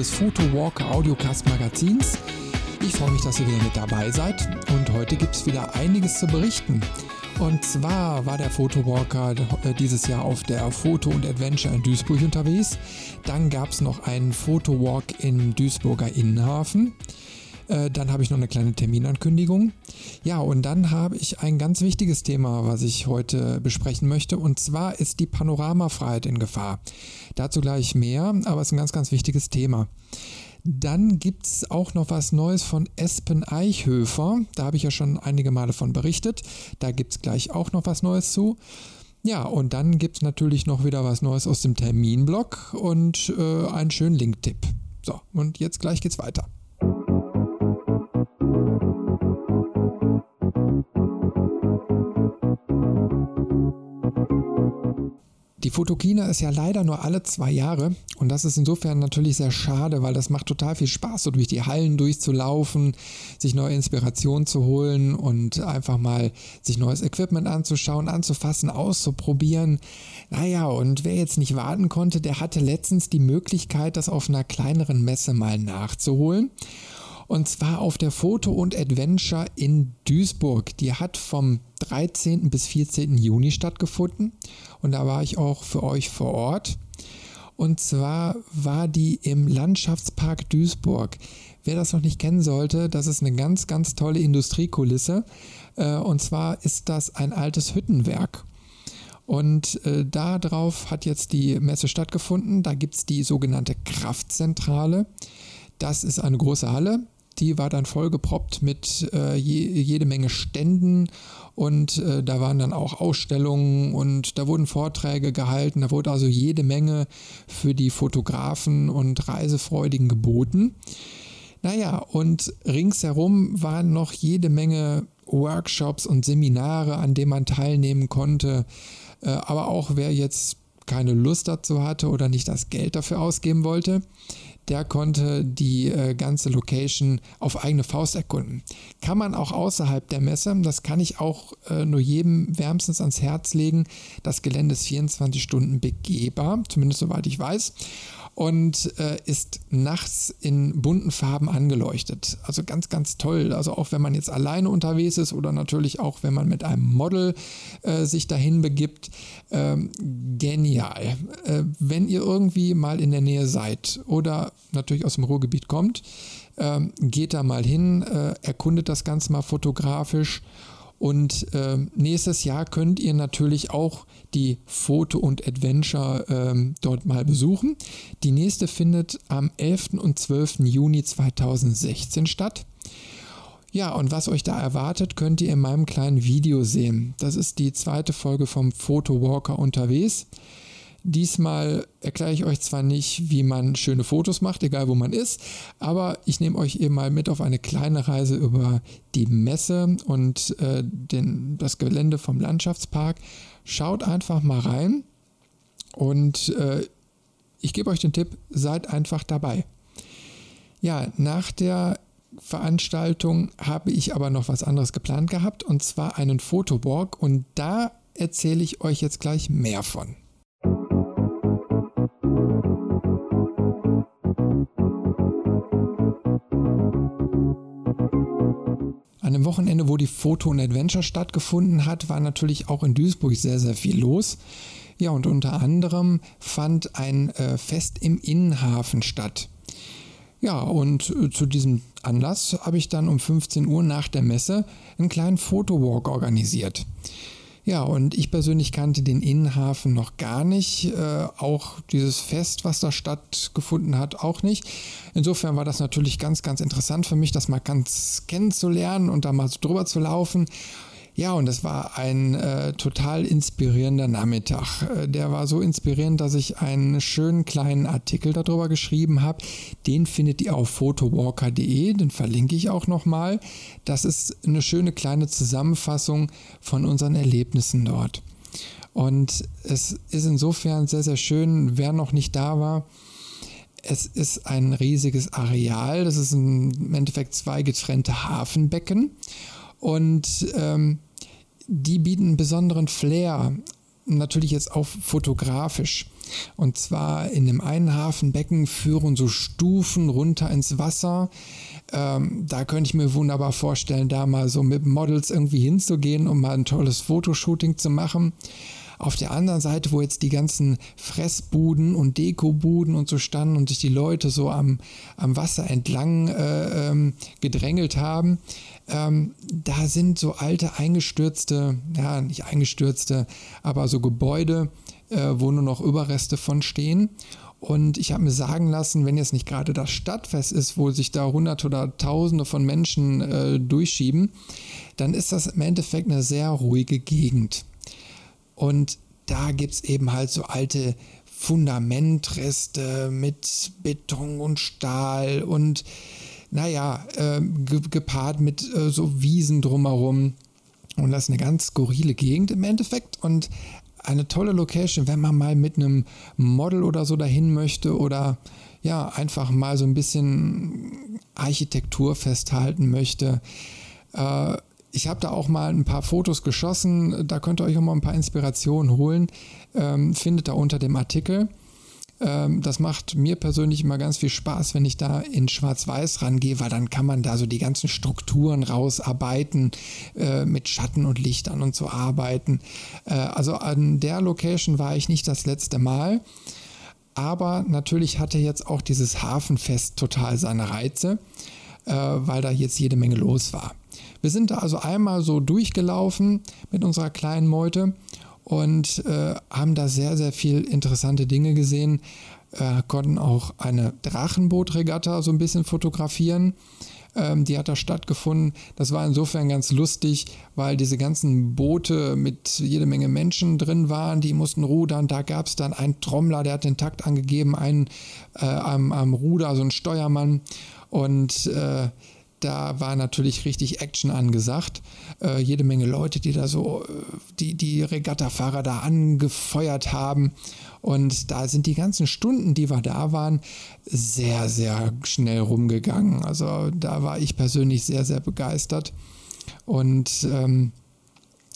des Photowalker Audiocast Magazins. Ich freue mich, dass ihr wieder mit dabei seid und heute gibt es wieder einiges zu berichten. Und zwar war der Photowalker äh, dieses Jahr auf der Foto und Adventure in Duisburg unterwegs. Dann gab es noch einen Photowalk im Duisburger Innenhafen. Äh, dann habe ich noch eine kleine Terminankündigung. Ja, und dann habe ich ein ganz wichtiges Thema, was ich heute besprechen möchte. Und zwar ist die Panoramafreiheit in Gefahr. Dazu gleich mehr, aber es ist ein ganz, ganz wichtiges Thema. Dann gibt es auch noch was Neues von Espen Eichhöfer. Da habe ich ja schon einige Male von berichtet. Da gibt es gleich auch noch was Neues zu. Ja, und dann gibt es natürlich noch wieder was Neues aus dem Terminblock und äh, einen schönen Link-Tipp. So, und jetzt gleich geht's weiter. Die Fotokina ist ja leider nur alle zwei Jahre und das ist insofern natürlich sehr schade, weil das macht total viel Spaß, so durch die Hallen durchzulaufen, sich neue Inspirationen zu holen und einfach mal sich neues Equipment anzuschauen, anzufassen, auszuprobieren. Naja, und wer jetzt nicht warten konnte, der hatte letztens die Möglichkeit, das auf einer kleineren Messe mal nachzuholen. Und zwar auf der Foto und Adventure in Duisburg. Die hat vom 13. bis 14. Juni stattgefunden. Und da war ich auch für euch vor Ort. Und zwar war die im Landschaftspark Duisburg. Wer das noch nicht kennen sollte, das ist eine ganz, ganz tolle Industriekulisse. Äh, und zwar ist das ein altes Hüttenwerk. Und äh, darauf hat jetzt die Messe stattgefunden. Da gibt es die sogenannte Kraftzentrale. Das ist eine große Halle die war dann vollgeproppt mit äh, je, jede Menge Ständen und äh, da waren dann auch Ausstellungen und da wurden Vorträge gehalten. Da wurde also jede Menge für die Fotografen und Reisefreudigen geboten. Naja, und ringsherum waren noch jede Menge Workshops und Seminare, an denen man teilnehmen konnte. Äh, aber auch wer jetzt keine Lust dazu hatte oder nicht das Geld dafür ausgeben wollte, der konnte die äh, ganze Location auf eigene Faust erkunden. Kann man auch außerhalb der Messe, das kann ich auch äh, nur jedem wärmstens ans Herz legen. Das Gelände ist 24 Stunden begehbar, zumindest soweit ich weiß und äh, ist nachts in bunten Farben angeleuchtet. Also ganz, ganz toll. Also auch wenn man jetzt alleine unterwegs ist oder natürlich auch wenn man mit einem Model äh, sich dahin begibt. Ähm, genial. Äh, wenn ihr irgendwie mal in der Nähe seid oder natürlich aus dem Ruhrgebiet kommt, ähm, geht da mal hin, äh, erkundet das Ganze mal fotografisch und äh, nächstes Jahr könnt ihr natürlich auch die Foto und Adventure äh, dort mal besuchen. Die nächste findet am 11. und 12. Juni 2016 statt. Ja, und was euch da erwartet, könnt ihr in meinem kleinen Video sehen. Das ist die zweite Folge vom Photo Walker unterwegs. Diesmal erkläre ich euch zwar nicht, wie man schöne Fotos macht, egal wo man ist, aber ich nehme euch eben mal mit auf eine kleine Reise über die Messe und äh, den, das Gelände vom Landschaftspark. Schaut einfach mal rein und äh, ich gebe euch den Tipp, seid einfach dabei. Ja, nach der Veranstaltung habe ich aber noch was anderes geplant gehabt und zwar einen Fotowalk und da erzähle ich euch jetzt gleich mehr von. Wochenende, wo die Foto und Adventure stattgefunden hat, war natürlich auch in Duisburg sehr, sehr viel los. Ja, und unter anderem fand ein äh, Fest im Innenhafen statt. Ja, und äh, zu diesem Anlass habe ich dann um 15 Uhr nach der Messe einen kleinen Fotowalk organisiert. Ja, und ich persönlich kannte den Innenhafen noch gar nicht, äh, auch dieses Fest, was da stattgefunden hat, auch nicht. Insofern war das natürlich ganz, ganz interessant für mich, das mal ganz kennenzulernen und da mal drüber zu laufen. Ja, und es war ein äh, total inspirierender Nachmittag. Äh, der war so inspirierend, dass ich einen schönen kleinen Artikel darüber geschrieben habe. Den findet ihr auf photowalker.de, den verlinke ich auch nochmal. Das ist eine schöne kleine Zusammenfassung von unseren Erlebnissen dort. Und es ist insofern sehr, sehr schön, wer noch nicht da war. Es ist ein riesiges Areal. Das ist im Endeffekt zwei getrennte Hafenbecken. Und ähm, die bieten einen besonderen Flair. natürlich jetzt auch fotografisch. Und zwar in dem einen Hafenbecken führen so Stufen runter ins Wasser. Ähm, da könnte ich mir wunderbar vorstellen, da mal so mit Models irgendwie hinzugehen, um mal ein tolles Fotoshooting zu machen. Auf der anderen Seite, wo jetzt die ganzen Fressbuden und Dekobuden und so standen und sich die Leute so am, am Wasser entlang äh, ähm, gedrängelt haben, ähm, da sind so alte eingestürzte, ja, nicht eingestürzte, aber so Gebäude, äh, wo nur noch Überreste von stehen. Und ich habe mir sagen lassen, wenn jetzt nicht gerade das Stadtfest ist, wo sich da hunderte oder tausende von Menschen äh, durchschieben, dann ist das im Endeffekt eine sehr ruhige Gegend. Und da gibt es eben halt so alte Fundamentreste mit Beton und Stahl und naja, äh, gepaart mit äh, so Wiesen drumherum. Und das ist eine ganz skurrile Gegend im Endeffekt und eine tolle Location, wenn man mal mit einem Model oder so dahin möchte oder ja, einfach mal so ein bisschen Architektur festhalten möchte. Äh, ich habe da auch mal ein paar Fotos geschossen, da könnt ihr euch auch mal ein paar Inspirationen holen. Ähm, findet da unter dem Artikel. Ähm, das macht mir persönlich immer ganz viel Spaß, wenn ich da in Schwarz-Weiß rangehe, weil dann kann man da so die ganzen Strukturen rausarbeiten, äh, mit Schatten und Lichtern und so arbeiten. Äh, also an der Location war ich nicht das letzte Mal. Aber natürlich hatte jetzt auch dieses Hafenfest total seine Reize, äh, weil da jetzt jede Menge los war. Wir sind da also einmal so durchgelaufen mit unserer kleinen Meute und äh, haben da sehr, sehr viel interessante Dinge gesehen. Äh, konnten auch eine Drachenbootregatta so ein bisschen fotografieren. Ähm, die hat da stattgefunden. Das war insofern ganz lustig, weil diese ganzen Boote mit jede Menge Menschen drin waren, die mussten rudern. Da gab es dann einen Trommler, der hat den Takt angegeben, einen äh, am, am Ruder, so ein Steuermann. Und äh, da war natürlich richtig Action angesagt. Äh, jede Menge Leute, die da so, äh, die, die Regattafahrer da angefeuert haben. Und da sind die ganzen Stunden, die wir da waren, sehr, sehr schnell rumgegangen. Also da war ich persönlich sehr, sehr begeistert. Und ähm,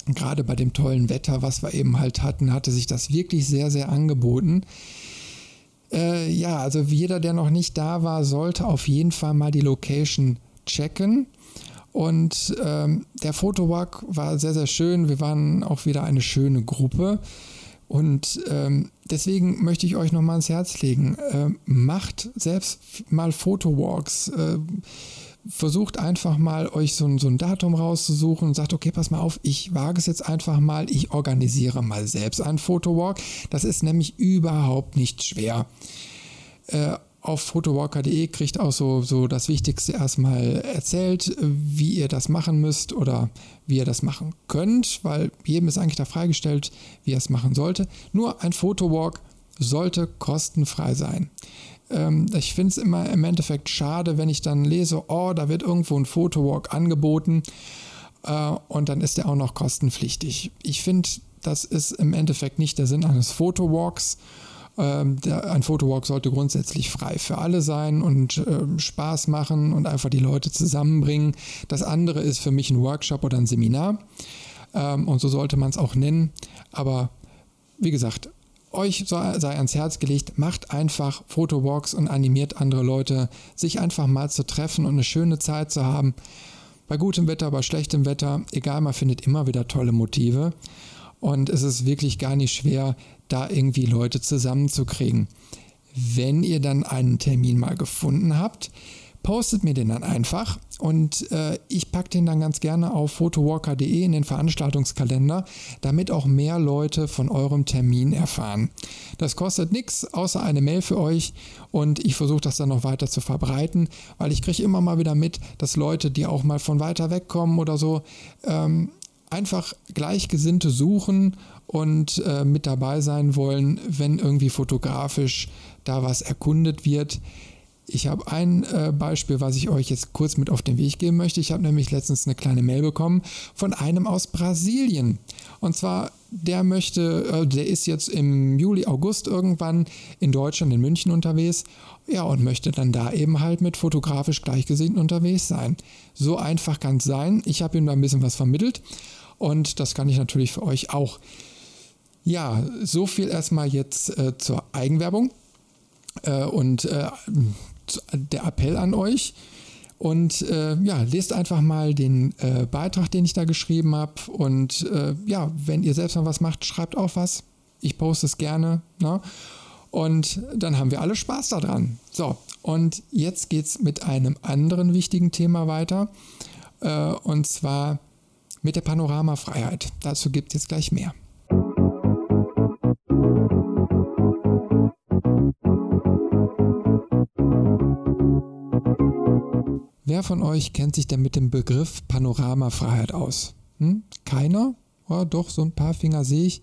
gerade bei dem tollen Wetter, was wir eben halt hatten, hatte sich das wirklich sehr, sehr angeboten. Äh, ja, also jeder, der noch nicht da war, sollte auf jeden Fall mal die Location checken. Und ähm, der Fotowalk war sehr, sehr schön. Wir waren auch wieder eine schöne Gruppe. Und ähm, deswegen möchte ich euch nochmal ans Herz legen. Äh, macht selbst mal Fotowalks. Äh, versucht einfach mal euch so, so, ein Datum rauszusuchen und sagt, okay, pass mal auf, ich wage es jetzt einfach mal, ich organisiere mal selbst einen Fotowalk. Das ist nämlich überhaupt nicht schwer. Äh, auf photowalker.de kriegt auch so, so das Wichtigste erstmal erzählt, wie ihr das machen müsst oder wie ihr das machen könnt, weil jedem ist eigentlich da freigestellt, wie er es machen sollte. Nur ein Fotowalk sollte kostenfrei sein. Ähm, ich finde es immer im Endeffekt schade, wenn ich dann lese, oh, da wird irgendwo ein Fotowalk angeboten äh, und dann ist der auch noch kostenpflichtig. Ich finde, das ist im Endeffekt nicht der Sinn eines Fotowalks. Ähm, der, ein Fotowalk sollte grundsätzlich frei für alle sein und äh, Spaß machen und einfach die Leute zusammenbringen. Das andere ist für mich ein Workshop oder ein Seminar. Ähm, und so sollte man es auch nennen. Aber wie gesagt, euch sei ans Herz gelegt, macht einfach Fotowalks und animiert andere Leute, sich einfach mal zu treffen und eine schöne Zeit zu haben. Bei gutem Wetter, bei schlechtem Wetter, egal, man findet immer wieder tolle Motive. Und es ist wirklich gar nicht schwer, da irgendwie Leute zusammenzukriegen. Wenn ihr dann einen Termin mal gefunden habt, postet mir den dann einfach und äh, ich packe den dann ganz gerne auf photowalker.de in den Veranstaltungskalender, damit auch mehr Leute von eurem Termin erfahren. Das kostet nichts außer eine Mail für euch und ich versuche das dann noch weiter zu verbreiten, weil ich kriege immer mal wieder mit, dass Leute, die auch mal von weiter weg kommen oder so, ähm, einfach Gleichgesinnte suchen und äh, mit dabei sein wollen, wenn irgendwie fotografisch da was erkundet wird. Ich habe ein äh, Beispiel, was ich euch jetzt kurz mit auf den Weg geben möchte. Ich habe nämlich letztens eine kleine Mail bekommen von einem aus Brasilien. Und zwar, der möchte, äh, der ist jetzt im Juli, August irgendwann in Deutschland, in München unterwegs. Ja, und möchte dann da eben halt mit fotografisch Gleichgesinnten unterwegs sein. So einfach kann es sein. Ich habe ihm da ein bisschen was vermittelt und das kann ich natürlich für euch auch. Ja, so viel erstmal jetzt äh, zur Eigenwerbung äh, und äh, der Appell an euch. Und äh, ja, lest einfach mal den äh, Beitrag, den ich da geschrieben habe. Und äh, ja, wenn ihr selbst mal was macht, schreibt auch was. Ich poste es gerne. Ne? Und dann haben wir alle Spaß daran. So, und jetzt geht es mit einem anderen wichtigen Thema weiter. Äh, und zwar mit der Panoramafreiheit. Dazu gibt es jetzt gleich mehr. Von euch kennt sich denn mit dem Begriff Panoramafreiheit aus? Hm? Keiner? Oh, doch, so ein paar Finger sehe ich.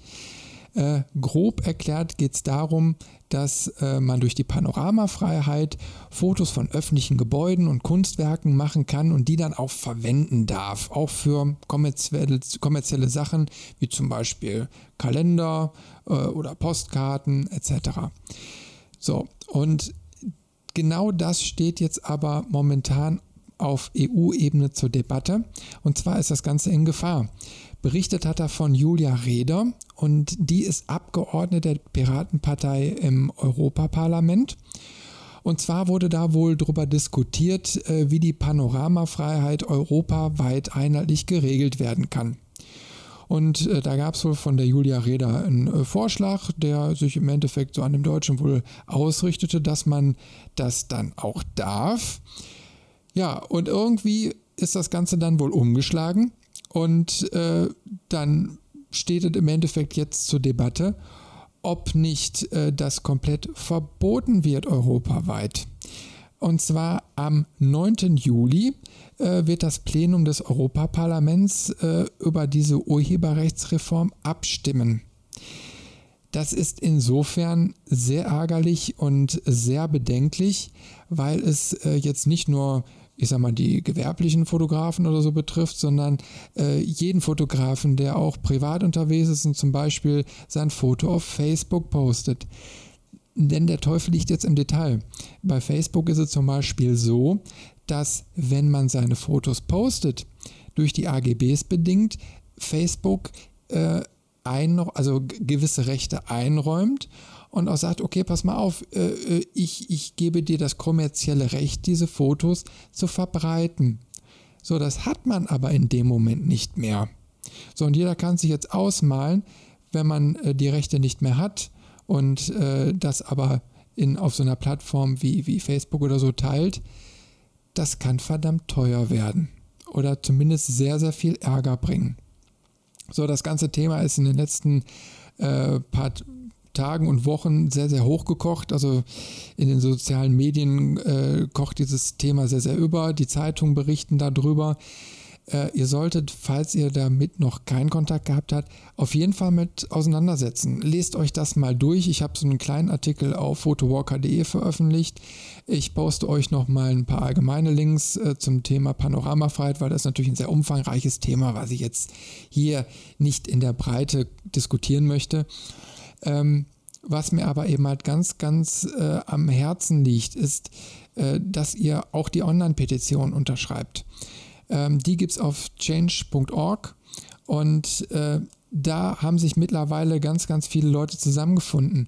Äh, grob erklärt geht es darum, dass äh, man durch die Panoramafreiheit Fotos von öffentlichen Gebäuden und Kunstwerken machen kann und die dann auch verwenden darf, auch für kommerzielle, kommerzielle Sachen wie zum Beispiel Kalender äh, oder Postkarten etc. So, und genau das steht jetzt aber momentan auf EU-Ebene zur Debatte. Und zwar ist das Ganze in Gefahr. Berichtet hat er von Julia Reder und die ist Abgeordnete der Piratenpartei im Europaparlament. Und zwar wurde da wohl darüber diskutiert, äh, wie die Panoramafreiheit europaweit einheitlich geregelt werden kann. Und äh, da gab es wohl von der Julia Reda einen äh, Vorschlag, der sich im Endeffekt so an dem Deutschen wohl ausrichtete, dass man das dann auch darf. Ja, und irgendwie ist das Ganze dann wohl umgeschlagen und äh, dann steht es im Endeffekt jetzt zur Debatte, ob nicht äh, das komplett verboten wird europaweit. Und zwar am 9. Juli äh, wird das Plenum des Europaparlaments äh, über diese Urheberrechtsreform abstimmen. Das ist insofern sehr ärgerlich und sehr bedenklich, weil es äh, jetzt nicht nur ich sag mal, die gewerblichen Fotografen oder so betrifft, sondern äh, jeden Fotografen, der auch privat unterwegs ist und zum Beispiel sein Foto auf Facebook postet. Denn der Teufel liegt jetzt im Detail. Bei Facebook ist es zum Beispiel so, dass wenn man seine Fotos postet, durch die AGBs bedingt, Facebook äh, ein, also gewisse Rechte einräumt und auch sagt, okay, pass mal auf, äh, äh, ich, ich gebe dir das kommerzielle Recht, diese Fotos zu verbreiten. So, das hat man aber in dem Moment nicht mehr. So, und jeder kann sich jetzt ausmalen, wenn man äh, die Rechte nicht mehr hat und äh, das aber in, auf so einer Plattform wie, wie Facebook oder so teilt, das kann verdammt teuer werden oder zumindest sehr, sehr viel Ärger bringen. So, das ganze Thema ist in den letzten äh, paar Tagen und Wochen sehr, sehr hochgekocht. Also in den sozialen Medien äh, kocht dieses Thema sehr, sehr über. Die Zeitungen berichten darüber. Äh, ihr solltet, falls ihr damit noch keinen Kontakt gehabt habt, auf jeden Fall mit auseinandersetzen. Lest euch das mal durch. Ich habe so einen kleinen Artikel auf photowalker.de veröffentlicht. Ich poste euch noch mal ein paar allgemeine Links äh, zum Thema Panoramafreiheit, weil das natürlich ein sehr umfangreiches Thema, was ich jetzt hier nicht in der Breite diskutieren möchte. Ähm, was mir aber eben halt ganz, ganz äh, am Herzen liegt, ist, äh, dass ihr auch die Online-Petition unterschreibt. Ähm, die gibt es auf change.org und äh, da haben sich mittlerweile ganz, ganz viele Leute zusammengefunden.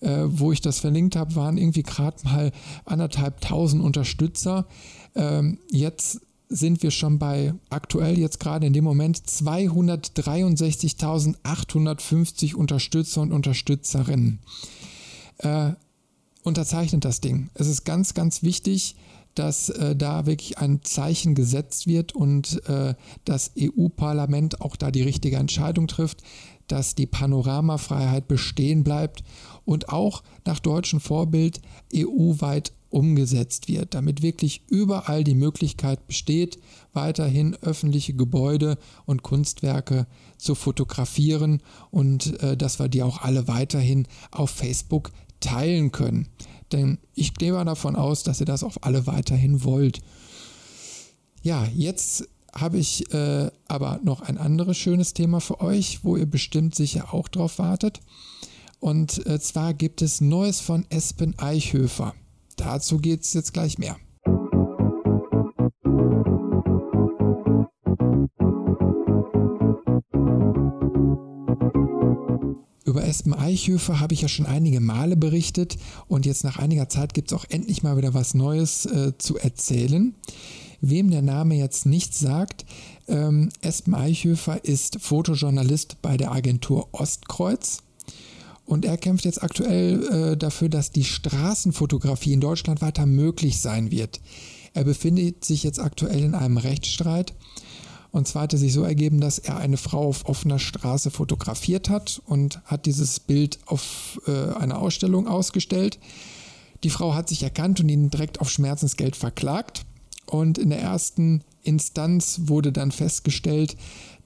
Äh, wo ich das verlinkt habe, waren irgendwie gerade mal anderthalb tausend Unterstützer. Ähm, jetzt sind wir schon bei aktuell jetzt gerade in dem Moment 263.850 Unterstützer und Unterstützerinnen. Äh, unterzeichnet das Ding. Es ist ganz, ganz wichtig, dass äh, da wirklich ein Zeichen gesetzt wird und äh, das EU-Parlament auch da die richtige Entscheidung trifft, dass die Panoramafreiheit bestehen bleibt und auch nach deutschem Vorbild EU-weit umgesetzt wird, damit wirklich überall die Möglichkeit besteht, weiterhin öffentliche Gebäude und Kunstwerke zu fotografieren und äh, dass wir die auch alle weiterhin auf Facebook teilen können. Denn ich gehe mal davon aus, dass ihr das auch alle weiterhin wollt. Ja, jetzt habe ich äh, aber noch ein anderes schönes Thema für euch, wo ihr bestimmt sicher auch drauf wartet. Und äh, zwar gibt es Neues von Espen Eichhöfer. Dazu geht es jetzt gleich mehr. Über Espen Eichhöfer habe ich ja schon einige Male berichtet und jetzt nach einiger Zeit gibt es auch endlich mal wieder was Neues äh, zu erzählen. Wem der Name jetzt nichts sagt, ähm, Espen Eichhöfer ist Fotojournalist bei der Agentur Ostkreuz und er kämpft jetzt aktuell äh, dafür, dass die Straßenfotografie in Deutschland weiter möglich sein wird. Er befindet sich jetzt aktuell in einem Rechtsstreit und zwar hat es sich so ergeben, dass er eine Frau auf offener Straße fotografiert hat und hat dieses Bild auf äh, einer Ausstellung ausgestellt. Die Frau hat sich erkannt und ihn direkt auf Schmerzensgeld verklagt. Und in der ersten Instanz wurde dann festgestellt,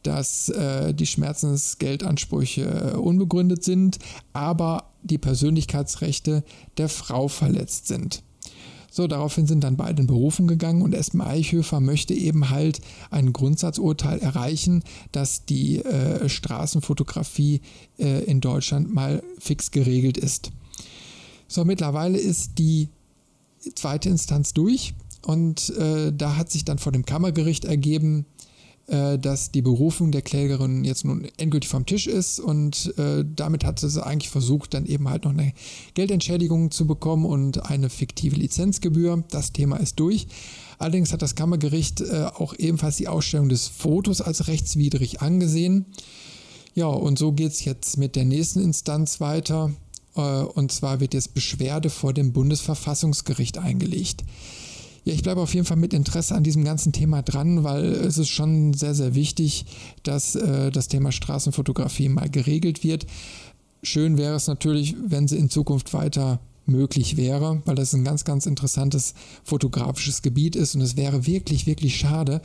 dass äh, die Schmerzensgeldansprüche äh, unbegründet sind, aber die Persönlichkeitsrechte der Frau verletzt sind. So, daraufhin sind dann beide in Berufung gegangen und Espen Eichhöfer möchte eben halt ein Grundsatzurteil erreichen, dass die äh, Straßenfotografie äh, in Deutschland mal fix geregelt ist. So, mittlerweile ist die zweite Instanz durch und äh, da hat sich dann vor dem Kammergericht ergeben, äh, dass die Berufung der Klägerin jetzt nun endgültig vom Tisch ist und äh, damit hat sie eigentlich versucht, dann eben halt noch eine Geldentschädigung zu bekommen und eine fiktive Lizenzgebühr. Das Thema ist durch. Allerdings hat das Kammergericht äh, auch ebenfalls die Ausstellung des Fotos als rechtswidrig angesehen. Ja, und so geht es jetzt mit der nächsten Instanz weiter. Äh, und zwar wird jetzt Beschwerde vor dem Bundesverfassungsgericht eingelegt. Ja, ich bleibe auf jeden Fall mit Interesse an diesem ganzen Thema dran, weil es ist schon sehr, sehr wichtig, dass äh, das Thema Straßenfotografie mal geregelt wird. Schön wäre es natürlich, wenn sie in Zukunft weiter möglich wäre, weil das ein ganz, ganz interessantes fotografisches Gebiet ist und es wäre wirklich, wirklich schade,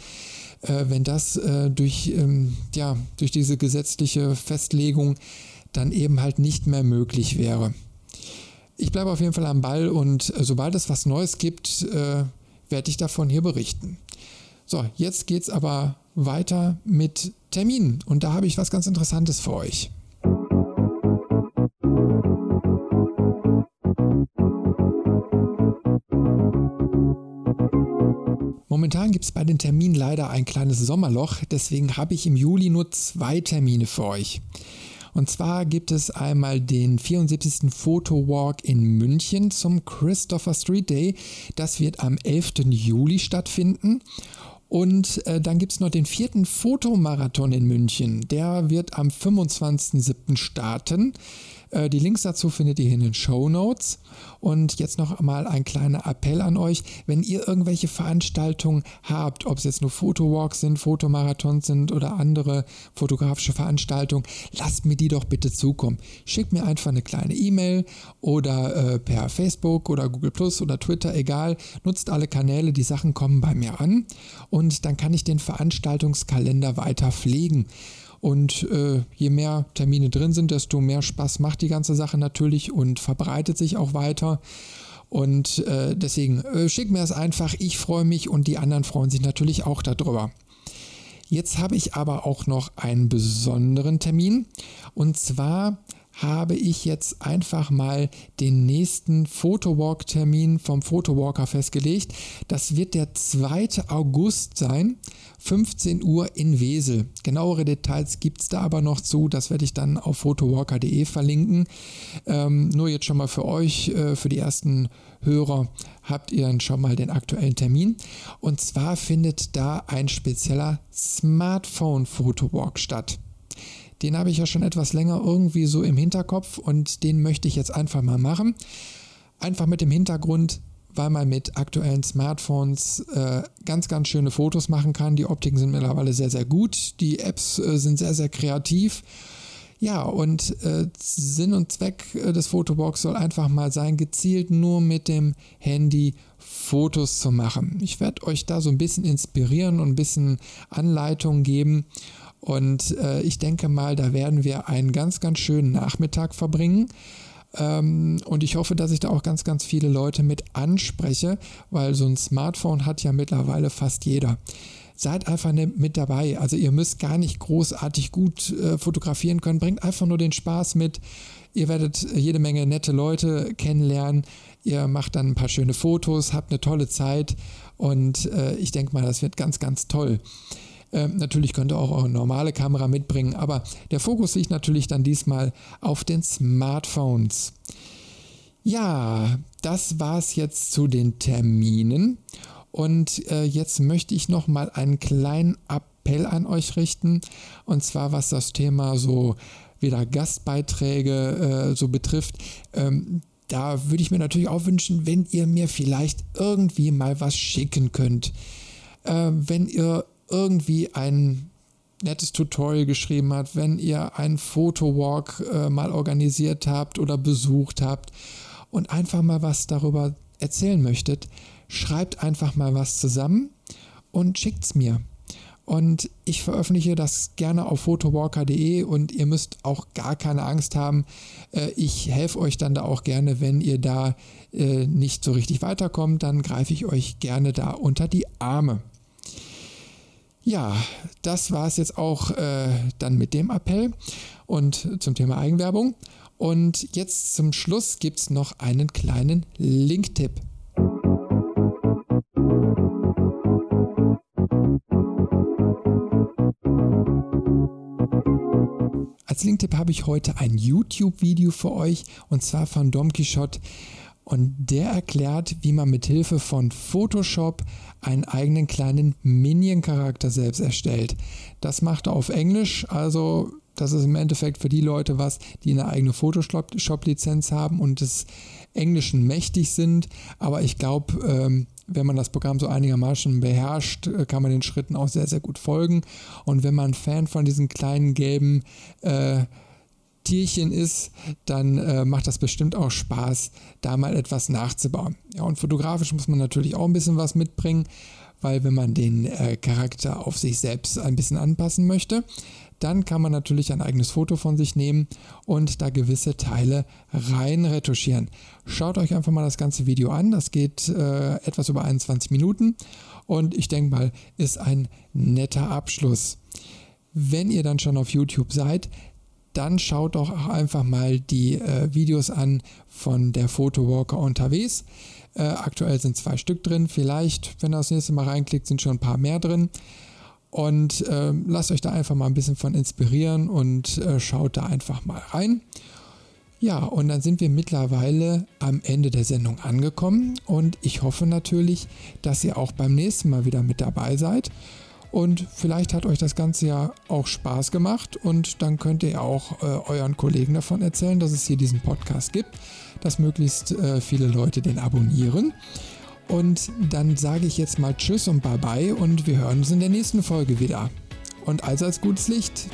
äh, wenn das äh, durch, ähm, ja, durch diese gesetzliche Festlegung dann eben halt nicht mehr möglich wäre. Ich bleibe auf jeden Fall am Ball und äh, sobald es was Neues gibt, äh, werde ich davon hier berichten. So, jetzt geht es aber weiter mit Terminen und da habe ich was ganz Interessantes für euch. Momentan gibt es bei den Terminen leider ein kleines Sommerloch, deswegen habe ich im Juli nur zwei Termine für euch. Und zwar gibt es einmal den 74. Photowalk in München zum Christopher Street Day. Das wird am 11. Juli stattfinden. Und äh, dann gibt es noch den vierten Fotomarathon in München. Der wird am 25.07. starten. Äh, die Links dazu findet ihr in den Show Notes. Und jetzt noch mal ein kleiner Appell an euch, wenn ihr irgendwelche Veranstaltungen habt, ob es jetzt nur Fotowalks sind, Fotomarathons sind oder andere fotografische Veranstaltungen, lasst mir die doch bitte zukommen. Schickt mir einfach eine kleine E-Mail oder äh, per Facebook oder Google Plus oder Twitter, egal. Nutzt alle Kanäle, die Sachen kommen bei mir an und dann kann ich den Veranstaltungskalender weiter pflegen. Und äh, je mehr Termine drin sind, desto mehr Spaß macht die ganze Sache natürlich und verbreitet sich auch weiter. Und äh, deswegen äh, schick mir es einfach. Ich freue mich und die anderen freuen sich natürlich auch darüber. Jetzt habe ich aber auch noch einen besonderen Termin. Und zwar habe ich jetzt einfach mal den nächsten Photowalk-Termin vom Photowalker festgelegt. Das wird der 2. August sein, 15 Uhr in Wesel. Genauere Details gibt es da aber noch zu, das werde ich dann auf photowalker.de verlinken. Ähm, nur jetzt schon mal für euch, äh, für die ersten Hörer, habt ihr dann schon mal den aktuellen Termin. Und zwar findet da ein spezieller Smartphone-Photowalk statt. Den habe ich ja schon etwas länger irgendwie so im Hinterkopf und den möchte ich jetzt einfach mal machen. Einfach mit dem Hintergrund, weil man mit aktuellen Smartphones äh, ganz, ganz schöne Fotos machen kann. Die Optiken sind mittlerweile sehr, sehr gut. Die Apps äh, sind sehr, sehr kreativ. Ja, und äh, Sinn und Zweck äh, des Fotobox soll einfach mal sein, gezielt nur mit dem Handy Fotos zu machen. Ich werde euch da so ein bisschen inspirieren und ein bisschen Anleitung geben. Und äh, ich denke mal, da werden wir einen ganz, ganz schönen Nachmittag verbringen. Ähm, und ich hoffe, dass ich da auch ganz, ganz viele Leute mit anspreche, weil so ein Smartphone hat ja mittlerweile fast jeder. Seid einfach ne, mit dabei. Also ihr müsst gar nicht großartig gut äh, fotografieren können. Bringt einfach nur den Spaß mit. Ihr werdet jede Menge nette Leute kennenlernen. Ihr macht dann ein paar schöne Fotos, habt eine tolle Zeit und äh, ich denke mal, das wird ganz, ganz toll. Äh, natürlich könnt ihr auch eure normale Kamera mitbringen, aber der Fokus liegt natürlich dann diesmal auf den Smartphones. Ja, das war es jetzt zu den Terminen. Und äh, jetzt möchte ich noch mal einen kleinen Appell an euch richten. Und zwar was das Thema so wieder Gastbeiträge äh, so betrifft. Ähm, da würde ich mir natürlich auch wünschen, wenn ihr mir vielleicht irgendwie mal was schicken könnt. Äh, wenn ihr irgendwie ein nettes Tutorial geschrieben habt, wenn ihr einen Fotowalk äh, mal organisiert habt oder besucht habt und einfach mal was darüber erzählen möchtet, schreibt einfach mal was zusammen und schickt es mir. Und ich veröffentliche das gerne auf photowalker.de und ihr müsst auch gar keine Angst haben. Äh, ich helfe euch dann da auch gerne, wenn ihr da äh, nicht so richtig weiterkommt, dann greife ich euch gerne da unter die Arme. Ja, das war es jetzt auch äh, dann mit dem Appell und zum Thema Eigenwerbung. Und jetzt zum Schluss gibt es noch einen kleinen Link-Tipp. Als Link-Tipp habe ich heute ein YouTube-Video für euch und zwar von Dom Quixote. Und der erklärt, wie man mit Hilfe von Photoshop einen eigenen kleinen Minion-Charakter selbst erstellt. Das macht er auf Englisch, also das ist im Endeffekt für die Leute was, die eine eigene Photoshop-Lizenz haben und des Englischen mächtig sind. Aber ich glaube, ähm, wenn man das Programm so einigermaßen beherrscht, äh, kann man den Schritten auch sehr, sehr gut folgen. Und wenn man Fan von diesen kleinen gelben äh, Tierchen ist, dann äh, macht das bestimmt auch Spaß, da mal etwas nachzubauen. Ja, und fotografisch muss man natürlich auch ein bisschen was mitbringen, weil wenn man den äh, Charakter auf sich selbst ein bisschen anpassen möchte, dann kann man natürlich ein eigenes Foto von sich nehmen und da gewisse Teile rein retuschieren. Schaut euch einfach mal das ganze Video an. Das geht äh, etwas über 21 Minuten und ich denke mal, ist ein netter Abschluss. Wenn ihr dann schon auf YouTube seid, dann schaut doch auch einfach mal die äh, Videos an von der Photowalker unterwegs. Äh, aktuell sind zwei Stück drin. Vielleicht, wenn ihr das nächste Mal reinklickt, sind schon ein paar mehr drin. Und äh, lasst euch da einfach mal ein bisschen von inspirieren und äh, schaut da einfach mal rein. Ja, und dann sind wir mittlerweile am Ende der Sendung angekommen und ich hoffe natürlich, dass ihr auch beim nächsten Mal wieder mit dabei seid. Und vielleicht hat euch das Ganze ja auch Spaß gemacht und dann könnt ihr auch äh, euren Kollegen davon erzählen, dass es hier diesen Podcast gibt, dass möglichst äh, viele Leute den abonnieren. Und dann sage ich jetzt mal Tschüss und Bye-bye und wir hören uns in der nächsten Folge wieder. Und als gutes Licht.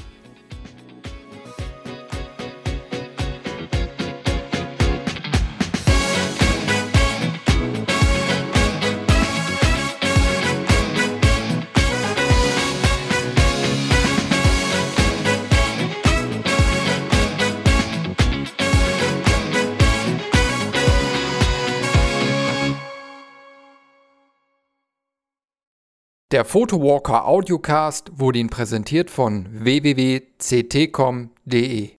Der Photowalker Audiocast wurde Ihnen präsentiert von www.ct.com.de